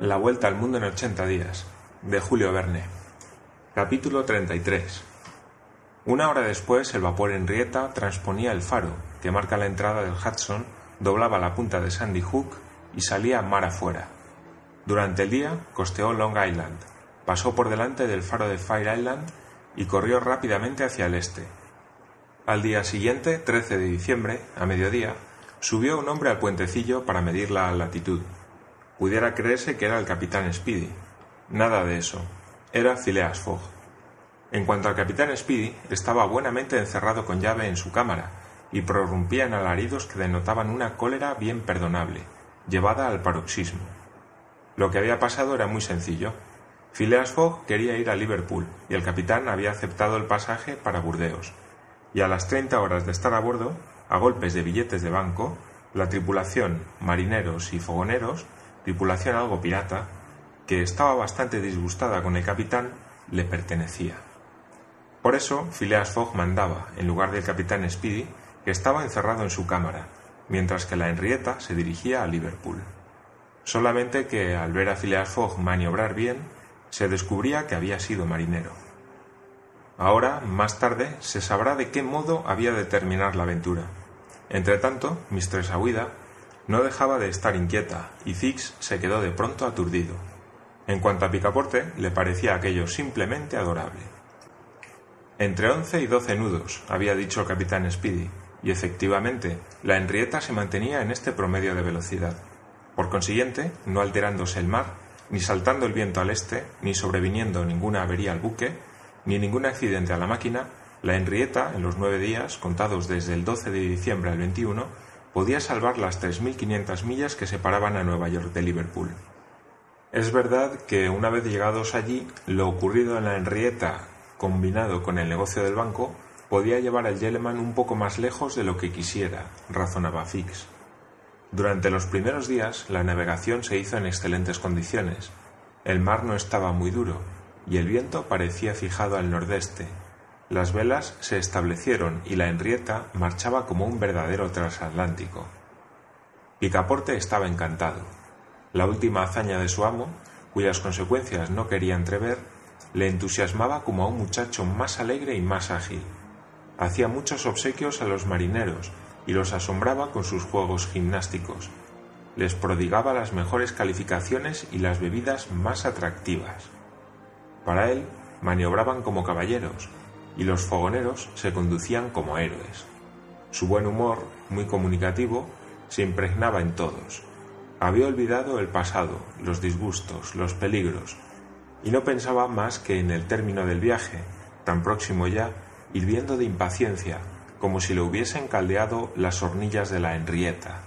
La vuelta al mundo en 80 días, de Julio Verne. Capítulo 33. Una hora después, el vapor Henrietta transponía el faro, que marca la entrada del Hudson, doblaba la punta de Sandy Hook y salía mar afuera. Durante el día, costeó Long Island, pasó por delante del faro de Fire Island y corrió rápidamente hacia el este. Al día siguiente, 13 de diciembre, a mediodía, subió un hombre al puentecillo para medir la latitud. Pudiera creerse que era el capitán Speedy. Nada de eso. Era Phileas Fogg. En cuanto al capitán Speedy, estaba buenamente encerrado con llave en su cámara y prorrumpía en alaridos que denotaban una cólera bien perdonable, llevada al paroxismo. Lo que había pasado era muy sencillo. Phileas Fogg quería ir a Liverpool y el capitán había aceptado el pasaje para Burdeos. Y a las treinta horas de estar a bordo, a golpes de billetes de banco, la tripulación, marineros y fogoneros, tripulación algo pirata, que estaba bastante disgustada con el capitán, le pertenecía. Por eso, Phileas Fogg mandaba, en lugar del capitán Speedy, que estaba encerrado en su cámara, mientras que la Henrietta se dirigía a Liverpool. Solamente que, al ver a Phileas Fogg maniobrar bien, se descubría que había sido marinero. Ahora, más tarde, se sabrá de qué modo había de terminar la aventura. Entretanto, Mistress Aouida no dejaba de estar inquieta y Fix se quedó de pronto aturdido. En cuanto a Picaporte, le parecía aquello simplemente adorable. Entre once y doce nudos, había dicho el capitán Speedy, y efectivamente, la Henrietta se mantenía en este promedio de velocidad. Por consiguiente, no alterándose el mar, ni saltando el viento al este, ni sobreviniendo ninguna avería al buque, ni ningún accidente a la máquina, la Henrietta, en los nueve días, contados desde el 12 de diciembre al 21, podía salvar las 3.500 millas que separaban a Nueva York de Liverpool. Es verdad que una vez llegados allí, lo ocurrido en la Henrietta, combinado con el negocio del banco, podía llevar al Yeleman un poco más lejos de lo que quisiera, razonaba Fix. Durante los primeros días la navegación se hizo en excelentes condiciones. El mar no estaba muy duro, y el viento parecía fijado al nordeste. Las velas se establecieron y la Henrietta marchaba como un verdadero transatlántico. Picaporte estaba encantado. La última hazaña de su amo, cuyas consecuencias no quería entrever, le entusiasmaba como a un muchacho más alegre y más ágil. Hacía muchos obsequios a los marineros y los asombraba con sus juegos gimnásticos. Les prodigaba las mejores calificaciones y las bebidas más atractivas. Para él, maniobraban como caballeros, y los fogoneros se conducían como héroes. Su buen humor, muy comunicativo, se impregnaba en todos. Había olvidado el pasado, los disgustos, los peligros, y no pensaba más que en el término del viaje, tan próximo ya, hirviendo de impaciencia, como si le hubiesen caldeado las hornillas de la Henrietta.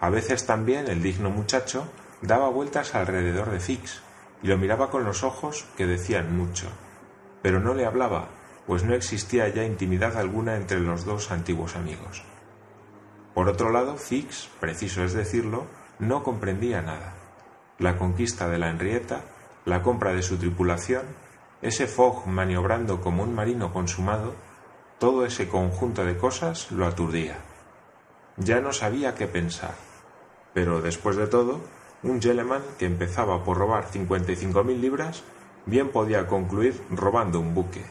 A veces también el digno muchacho daba vueltas alrededor de Fix, y lo miraba con los ojos que decían mucho, pero no le hablaba, pues no existía ya intimidad alguna entre los dos antiguos amigos. Por otro lado, Fix, preciso es decirlo, no comprendía nada. La conquista de la Henrietta, la compra de su tripulación, ese Fogg maniobrando como un marino consumado, todo ese conjunto de cosas lo aturdía. Ya no sabía qué pensar. Pero después de todo, un gentleman que empezaba por robar cincuenta y cinco mil libras bien podía concluir robando un buque.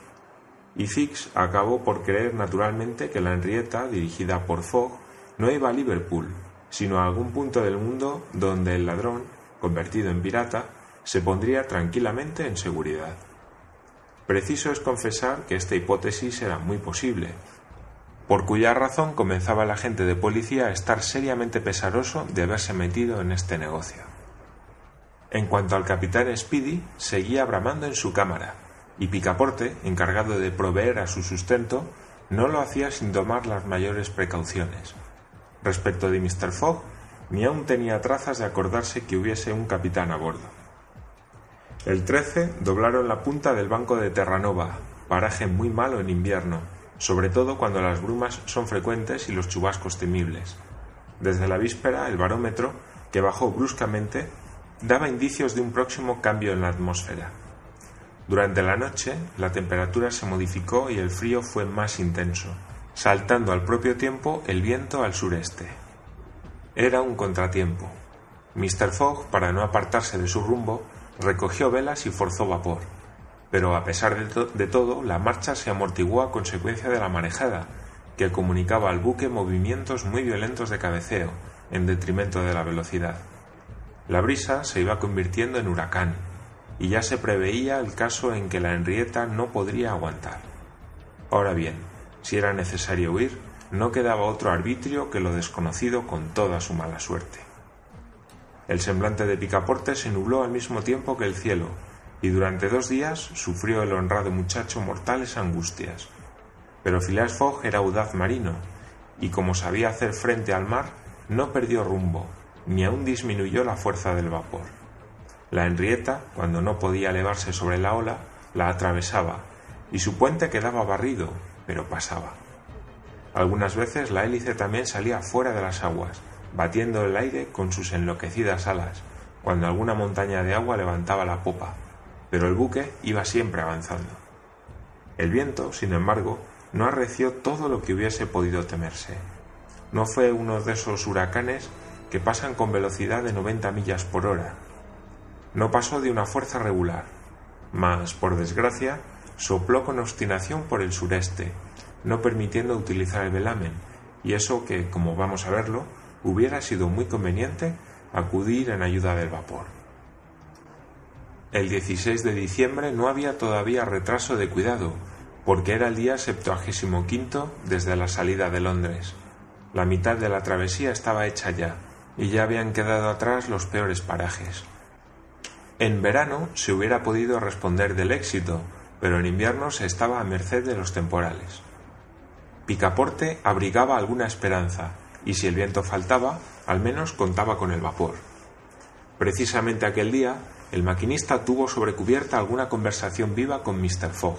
Y Fix acabó por creer naturalmente que la Henrietta, dirigida por Fogg, no iba a Liverpool, sino a algún punto del mundo donde el ladrón, convertido en pirata, se pondría tranquilamente en seguridad. Preciso es confesar que esta hipótesis era muy posible, por cuya razón comenzaba el agente de policía a estar seriamente pesaroso de haberse metido en este negocio. En cuanto al capitán Speedy, seguía bramando en su cámara, y Picaporte, encargado de proveer a su sustento, no lo hacía sin tomar las mayores precauciones. Respecto de Mr. Fogg, ni aun tenía trazas de acordarse que hubiese un capitán a bordo. El 13 doblaron la punta del banco de Terranova, paraje muy malo en invierno, sobre todo cuando las brumas son frecuentes y los chubascos temibles. Desde la víspera, el barómetro, que bajó bruscamente, daba indicios de un próximo cambio en la atmósfera. Durante la noche, la temperatura se modificó y el frío fue más intenso, saltando al propio tiempo el viento al sureste. Era un contratiempo. Mr. Fogg, para no apartarse de su rumbo, recogió velas y forzó vapor. Pero a pesar de, de, todo, la marcha se amortiguó a consecuencia de la marejada, que comunicaba al buque movimientos muy violentos de cabeceo, en detrimento de la velocidad. La brisa se iba convirtiendo en huracán, y ya se preveía el caso en que la Henrietta no podría aguantar. Ahora bien, si era necesario huir, no quedaba otro arbitrio que lo desconocido con toda su mala suerte. El semblante de Picaporte se nubló al mismo tiempo que el cielo, y durante dos días sufrió el honrado muchacho mortales angustias. Pero Phileas Fogg era audaz marino, y como sabía hacer frente al mar, no perdió rumbo, ni aun disminuyó la fuerza del vapor. La Henrietta, cuando no podía elevarse sobre la ola, la atravesaba, y su puente quedaba barrido, pero pasaba. Algunas veces la hélice también salía fuera de las aguas, batiendo el aire con sus enloquecidas alas, cuando alguna montaña de agua levantaba la popa, pero el buque iba siempre avanzando. El viento, sin embargo, no arreció todo lo que hubiese podido temerse. No fue uno de esos huracanes que pasan con velocidad de 90 millas por hora. No pasó de una fuerza regular, mas, por desgracia, sopló con obstinación por el sureste, no permitiendo utilizar el velamen, y eso que, como vamos a verlo, hubiera sido muy conveniente acudir en ayuda del vapor. El 16 de diciembre no había todavía retraso de cuidado, porque era el día septuagésimo quinto desde la salida de Londres. La mitad de la travesía estaba hecha ya, y ya habían quedado atrás los peores parajes. En verano se hubiera podido responder del éxito, pero en invierno se estaba a merced de los temporales. Picaporte abrigaba alguna esperanza, y si el viento faltaba, al menos contaba con el vapor. Precisamente aquel día, el maquinista tuvo sobre cubierta alguna conversación viva con Mr. Fogg.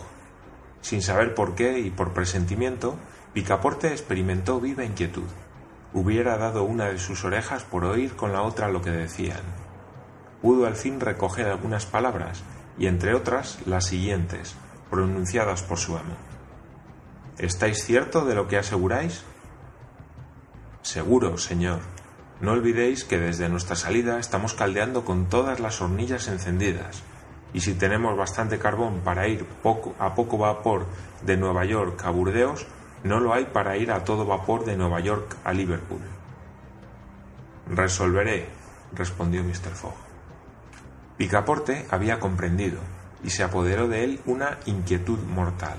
Sin saber por qué y por presentimiento, Picaporte experimentó viva inquietud. Hubiera dado una de sus orejas por oír con la otra lo que decían. Pudo al fin recoger algunas palabras, y entre otras las siguientes, pronunciadas por su amo. ¿Estáis cierto de lo que aseguráis? Seguro, señor. No olvidéis que desde nuestra salida estamos caldeando con todas las hornillas encendidas, y si tenemos bastante carbón para ir poco, a poco vapor de Nueva York a Burdeos, no lo hay para ir a todo vapor de Nueva York a Liverpool. Resolveré, respondió Mr. Fogg. Picaporte había comprendido, y se apoderó de él una inquietud mortal.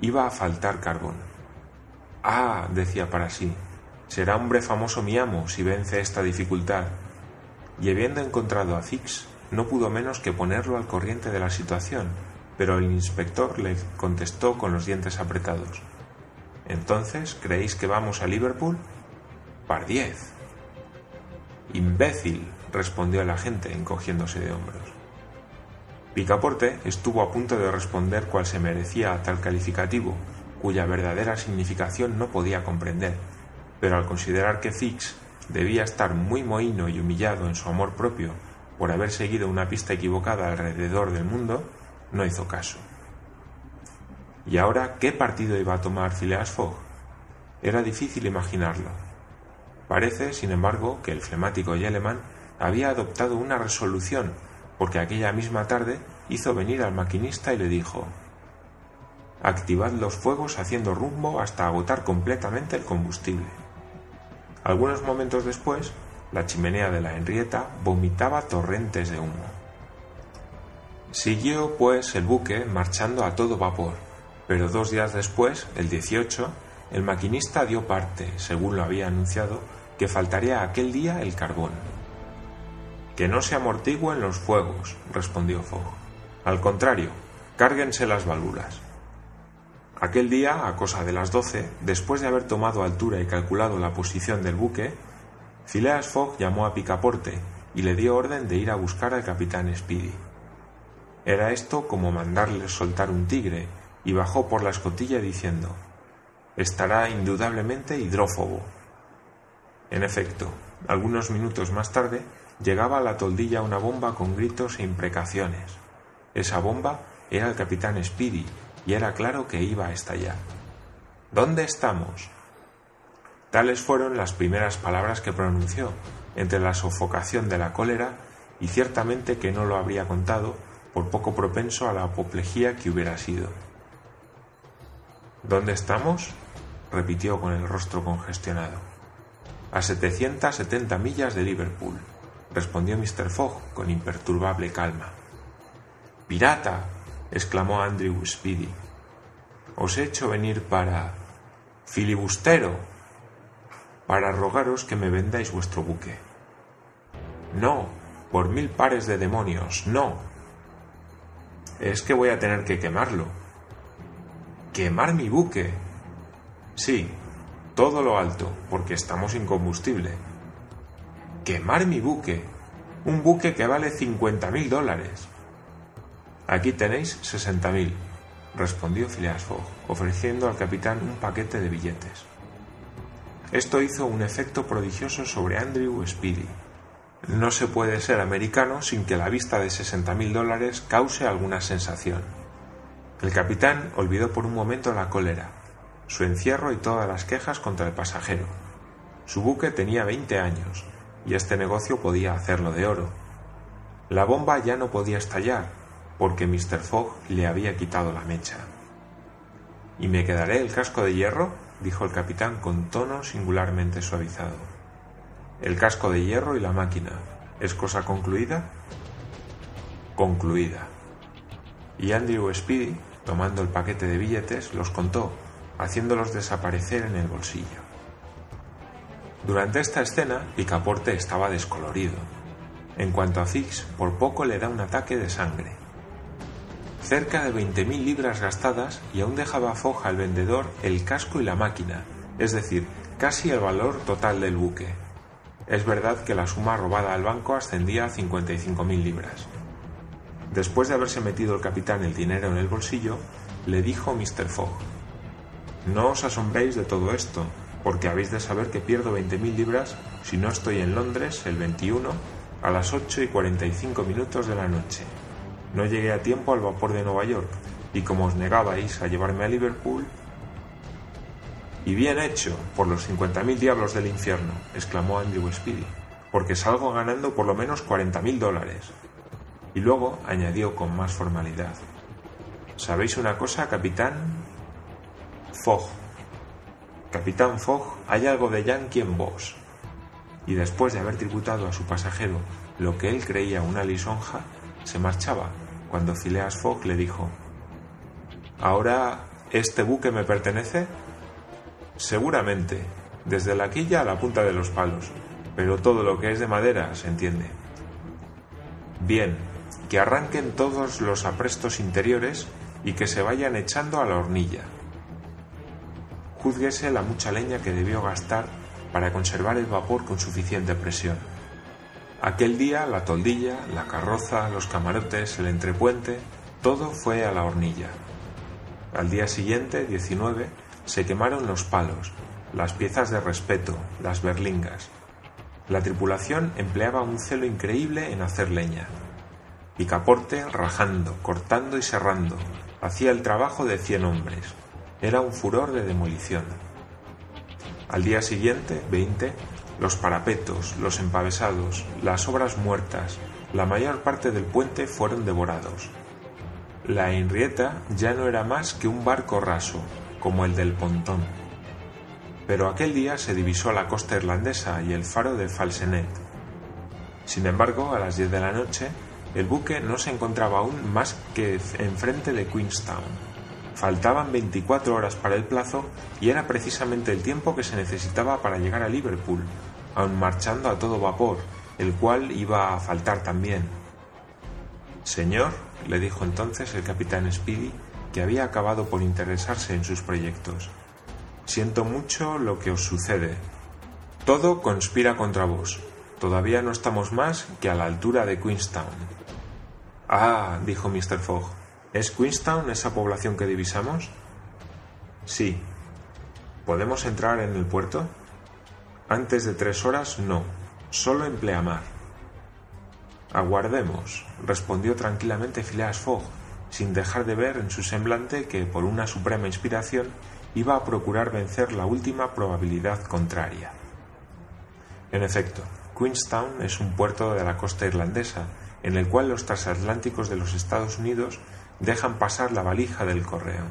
Iba a faltar carbón. Ah, decía para sí, será hombre famoso mi amo si vence esta dificultad. Y habiendo encontrado a Fix, no pudo menos que ponerlo al corriente de la situación, pero el inspector le contestó con los dientes apretados. Entonces, ¿creéis que vamos a Liverpool? Pardiez. Imbécil, respondió el agente, encogiéndose de hombros. Picaporte estuvo a punto de responder cuál se merecía a tal calificativo, cuya verdadera significación no podía comprender, pero al considerar que Fix debía estar muy mohino y humillado en su amor propio por haber seguido una pista equivocada alrededor del mundo, no hizo caso. ¿Y ahora qué partido iba a tomar Phileas Fogg? Era difícil imaginarlo. Parece, sin embargo, que el flemático Yeleman había adoptado una resolución porque aquella misma tarde hizo venir al maquinista y le dijo Activad los fuegos haciendo rumbo hasta agotar completamente el combustible. Algunos momentos después, la chimenea de la Henrietta vomitaba torrentes de humo. Siguió, pues, el buque marchando a todo vapor, pero dos días después, el 18, el maquinista dio parte, según lo había anunciado, que faltaría aquel día el carbón. Que no se amortiguen los fuegos, respondió Fogg. Al contrario, cárguense las válvulas. Aquel día, a cosa de las doce, después de haber tomado altura y calculado la posición del buque, Phileas Fogg llamó a Picaporte y le dio orden de ir a buscar al capitán Speedy. Era esto como mandarle soltar un tigre, y bajó por la escotilla diciendo Estará indudablemente hidrófobo. En efecto, algunos minutos más tarde, llegaba a la toldilla una bomba con gritos e imprecaciones. Esa bomba era el capitán Speedy y era claro que iba a estallar. ¿Dónde estamos? Tales fueron las primeras palabras que pronunció, entre la sofocación de la cólera, y ciertamente que no lo habría contado, por poco propenso a la apoplejía que hubiera sido. ¿Dónde estamos? repitió con el rostro congestionado. A 770 millas de Liverpool, respondió Mr. Fogg con imperturbable calma. ¡Pirata! exclamó Andrew Speedy. Os he hecho venir para. filibustero. para rogaros que me vendáis vuestro buque. No, por mil pares de demonios, no. Es que voy a tener que quemarlo. ¿Quemar mi buque? Sí, todo lo alto, porque estamos sin combustible. ¿Quemar mi buque? Un buque que vale cincuenta mil dólares. Aquí tenéis sesenta mil, respondió Phileas Fogg, ofreciendo al capitán un paquete de billetes. Esto hizo un efecto prodigioso sobre Andrew Speedy. No se puede ser americano sin que la vista de sesenta mil dólares cause alguna sensación. El capitán olvidó por un momento la cólera, su encierro y todas las quejas contra el pasajero. Su buque tenía veinte años, y este negocio podía hacerlo de oro. La bomba ya no podía estallar, porque Mr. Fogg le había quitado la mecha. ¿Y me quedaré el casco de hierro? dijo el capitán con tono singularmente suavizado. El casco de hierro y la máquina. ¿Es cosa concluida? Concluida. Y Andrew Speedy, tomando el paquete de billetes, los contó, haciéndolos desaparecer en el bolsillo. Durante esta escena, Picaporte estaba descolorido. En cuanto a Fix, por poco le da un ataque de sangre. Cerca de veinte mil libras gastadas y aún dejaba foja al vendedor el casco y la máquina, es decir, casi el valor total del buque. Es verdad que la suma robada al banco ascendía a cincuenta y cinco mil libras. Después de haberse metido el capitán el dinero en el bolsillo, le dijo Mr. Fogg: No os asombréis de todo esto, porque habéis de saber que pierdo veinte mil libras si no estoy en Londres el 21 a las ocho y cuarenta y cinco minutos de la noche. No llegué a tiempo al vapor de Nueva York, y como os negabais a llevarme a Liverpool... Y bien hecho, por los cincuenta mil diablos del infierno, exclamó Andrew Speedy, porque salgo ganando por lo menos cuarenta mil dólares. Y luego añadió con más formalidad. ¿Sabéis una cosa, capitán? Fogg. Capitán Fogg, hay algo de yankee en vos. Y después de haber tributado a su pasajero lo que él creía una lisonja, se marchaba cuando Phileas Fogg le dijo ¿Ahora este buque me pertenece? Seguramente, desde la quilla a la punta de los palos, pero todo lo que es de madera se entiende. Bien, que arranquen todos los aprestos interiores y que se vayan echando a la hornilla. Júzguese la mucha leña que debió gastar para conservar el vapor con suficiente presión. Aquel día la toldilla, la carroza, los camarotes, el entrepuente, todo fue a la hornilla. Al día siguiente, 19, se quemaron los palos, las piezas de respeto, las berlingas. La tripulación empleaba un celo increíble en hacer leña. Picaporte, rajando, cortando y serrando, hacía el trabajo de cien hombres. Era un furor de demolición. Al día siguiente, 20, los parapetos, los empavesados, las obras muertas, la mayor parte del puente fueron devorados. La Henrietta ya no era más que un barco raso, como el del pontón. Pero aquel día se divisó la costa irlandesa y el faro de Falsenet. Sin embargo, a las diez de la noche, el buque no se encontraba aún más que enfrente de Queenstown. Faltaban 24 horas para el plazo y era precisamente el tiempo que se necesitaba para llegar a Liverpool, aun marchando a todo vapor, el cual iba a faltar también. Señor, le dijo entonces el capitán Speedy, que había acabado por interesarse en sus proyectos, siento mucho lo que os sucede. Todo conspira contra vos. Todavía no estamos más que a la altura de Queenstown. Ah, dijo Mr. Fogg, ¿es Queenstown esa población que divisamos? Sí. ¿Podemos entrar en el puerto? Antes de tres horas no, solo en pleamar. Aguardemos, respondió tranquilamente Phileas Fogg, sin dejar de ver en su semblante que, por una suprema inspiración, iba a procurar vencer la última probabilidad contraria. En efecto, Queenstown es un puerto de la costa irlandesa en el cual los transatlánticos de los Estados Unidos dejan pasar la valija del correo.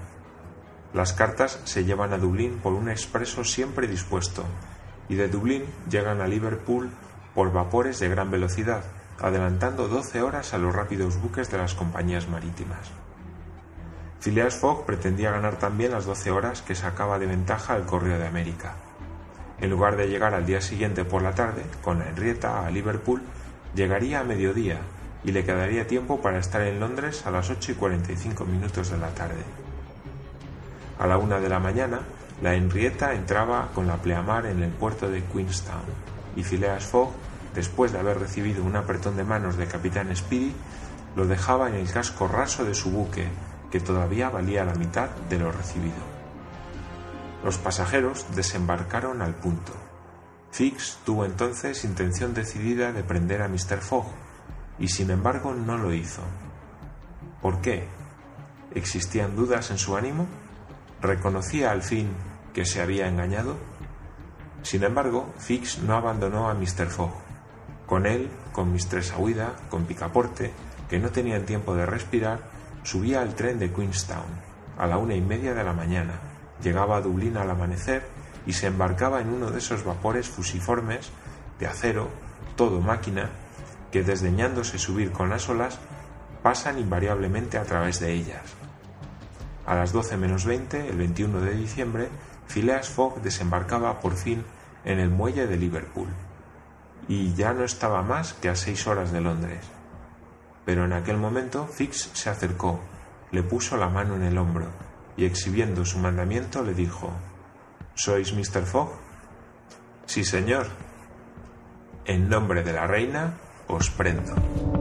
Las cartas se llevan a Dublín por un expreso siempre dispuesto y de Dublín llegan a Liverpool por vapores de gran velocidad, adelantando 12 horas a los rápidos buques de las compañías marítimas. Phileas Fogg pretendía ganar también las 12 horas que sacaba de ventaja el Correo de América. En lugar de llegar al día siguiente por la tarde, con la Henrietta a Liverpool, llegaría a mediodía y le quedaría tiempo para estar en Londres a las 8 y 45 minutos de la tarde. A la una de la mañana, la Henrietta entraba con la pleamar en el puerto de Queenstown y Phileas Fogg, después de haber recibido un apretón de manos de capitán Speedy, lo dejaba en el casco raso de su buque, que todavía valía la mitad de lo recibido. Los pasajeros desembarcaron al punto. Fix tuvo entonces intención decidida de prender a Mr. Fogg, y sin embargo no lo hizo. ¿Por qué? ¿Existían dudas en su ánimo? ¿Reconocía al fin que se había engañado? Sin embargo, Fix no abandonó a Mr. Fogg. Con él, con Mistress Aouida, con Picaporte, que no tenían tiempo de respirar, subía al tren de Queenstown a la una y media de la mañana, llegaba a Dublín al amanecer y se embarcaba en uno de esos vapores fusiformes de acero, todo máquina, que desdeñándose subir con las olas, pasan invariablemente a través de ellas. A las 12 menos 20, el 21 de diciembre, Phileas Fogg desembarcaba por fin en el muelle de Liverpool, y ya no estaba más que a seis horas de Londres. Pero en aquel momento Fix se acercó, le puso la mano en el hombro, y exhibiendo su mandamiento le dijo ¿Sois Mr. Fogg? Sí, señor. En nombre de la reina, os prendo.